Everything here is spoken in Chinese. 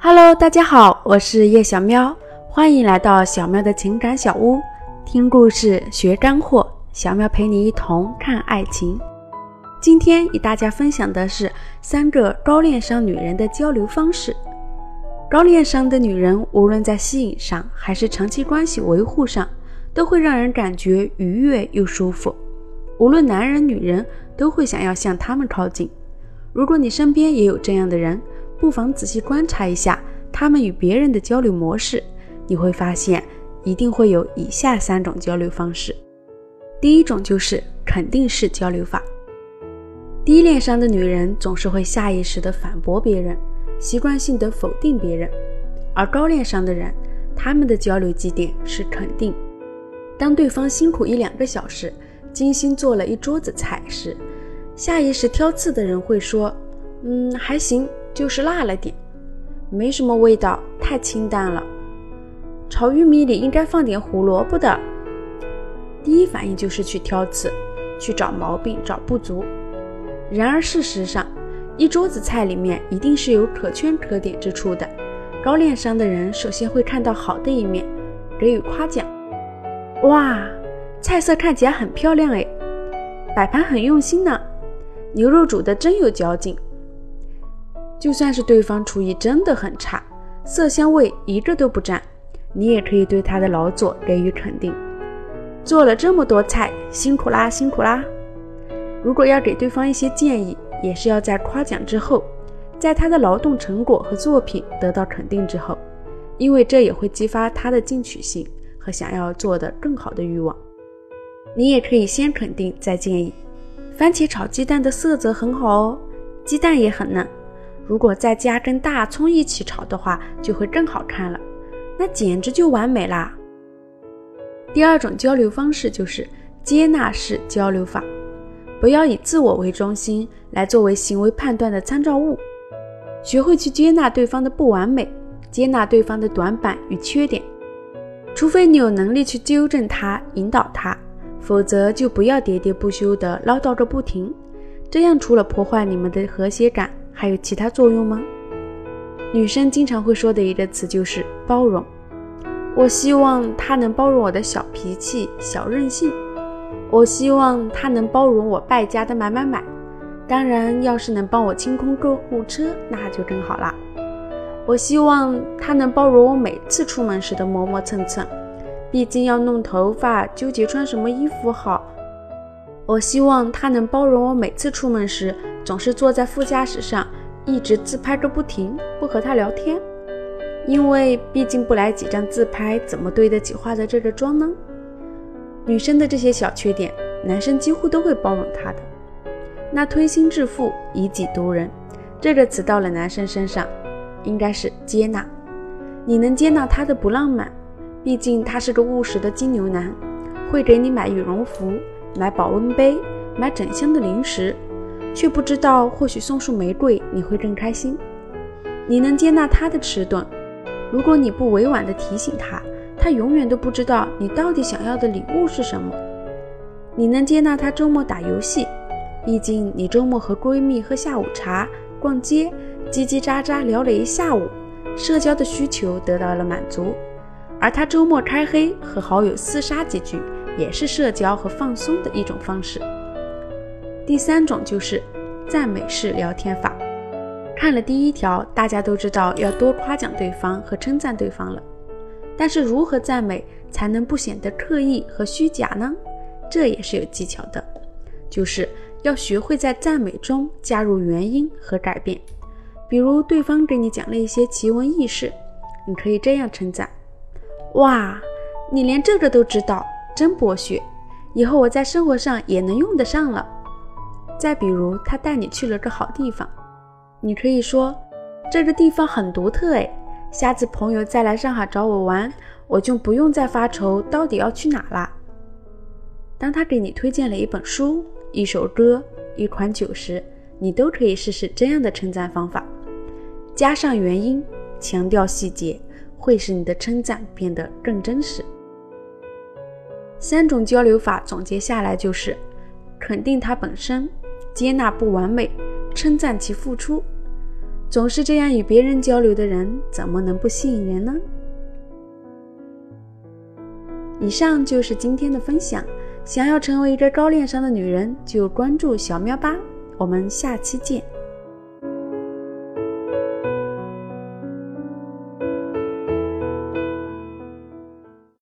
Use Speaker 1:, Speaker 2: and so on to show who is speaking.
Speaker 1: Hello，大家好，我是叶小喵，欢迎来到小喵的情感小屋，听故事学干货，小喵陪你一同看爱情。今天与大家分享的是三个高恋商女人的交流方式。高恋商的女人，无论在吸引上还是长期关系维护上，都会让人感觉愉悦又舒服。无论男人女人，都会想要向他们靠近。如果你身边也有这样的人，不妨仔细观察一下他们与别人的交流模式，你会发现一定会有以下三种交流方式。第一种就是肯定式交流法。低恋商的女人总是会下意识地反驳别人，习惯性地否定别人，而高恋商的人，他们的交流基点是肯定。当对方辛苦一两个小时，精心做了一桌子菜时，下意识挑刺的人会说：“嗯，还行，就是辣了点，没什么味道，太清淡了。炒玉米里应该放点胡萝卜的。”第一反应就是去挑刺，去找毛病，找不足。然而事实上，一桌子菜里面一定是有可圈可点之处的。高恋商的人首先会看到好的一面，给予夸奖。哇，菜色看起来很漂亮哎，摆盘很用心呢，牛肉煮的真有嚼劲。就算是对方厨艺真的很差，色香味一个都不沾，你也可以对他的劳作给予肯定。做了这么多菜，辛苦啦，辛苦啦。如果要给对方一些建议，也是要在夸奖之后，在他的劳动成果和作品得到肯定之后，因为这也会激发他的进取心和想要做得更好的欲望。你也可以先肯定再建议。番茄炒鸡蛋的色泽很好哦，鸡蛋也很嫩。如果再加根大葱一起炒的话，就会更好看了，那简直就完美啦。第二种交流方式就是接纳式交流法，不要以自我为中心来作为行为判断的参照物，学会去接纳对方的不完美，接纳对方的短板与缺点，除非你有能力去纠正他、引导他，否则就不要喋喋不休地唠叨个不停，这样除了破坏你们的和谐感。还有其他作用吗？女生经常会说的一个词就是包容。我希望他能包容我的小脾气、小任性。我希望他能包容我败家的买买买。当然，要是能帮我清空购物车，那就更好啦。我希望他能包容我每次出门时的磨磨蹭蹭，毕竟要弄头发，纠结穿什么衣服好。我希望他能包容我每次出门时。总是坐在副驾驶上，一直自拍个不停，不和他聊天，因为毕竟不来几张自拍，怎么对得起化的这个妆呢？女生的这些小缺点，男生几乎都会包容她的。那推心置腹、以己度人这个词到了男生身上，应该是接纳。你能接纳他的不浪漫，毕竟他是个务实的金牛男，会给你买羽绒服、买保温杯、买整箱的零食。却不知道，或许送束玫瑰你会更开心。你能接纳他的迟钝，如果你不委婉地提醒他，他永远都不知道你到底想要的礼物是什么。你能接纳他周末打游戏，毕竟你周末和闺蜜喝下午茶、逛街，叽叽喳喳聊了一下午，社交的需求得到了满足。而他周末开黑和好友厮杀几句，也是社交和放松的一种方式。第三种就是赞美式聊天法。看了第一条，大家都知道要多夸奖对方和称赞对方了。但是如何赞美才能不显得刻意和虚假呢？这也是有技巧的，就是要学会在赞美中加入原因和改变。比如对方给你讲了一些奇闻异事，你可以这样称赞：“哇，你连这个都知道，真博学！以后我在生活上也能用得上了。”再比如，他带你去了个好地方，你可以说这个地方很独特哎，下次朋友再来上海找我玩，我就不用再发愁到底要去哪啦。当他给你推荐了一本书、一首歌、一款酒时，你都可以试试这样的称赞方法，加上原因，强调细节，会使你的称赞变得更真实。三种交流法总结下来就是肯定他本身。接纳不完美，称赞其付出。总是这样与别人交流的人，怎么能不吸引人呢？以上就是今天的分享。想要成为一个高恋商的女人，就关注小喵吧。我们下期见。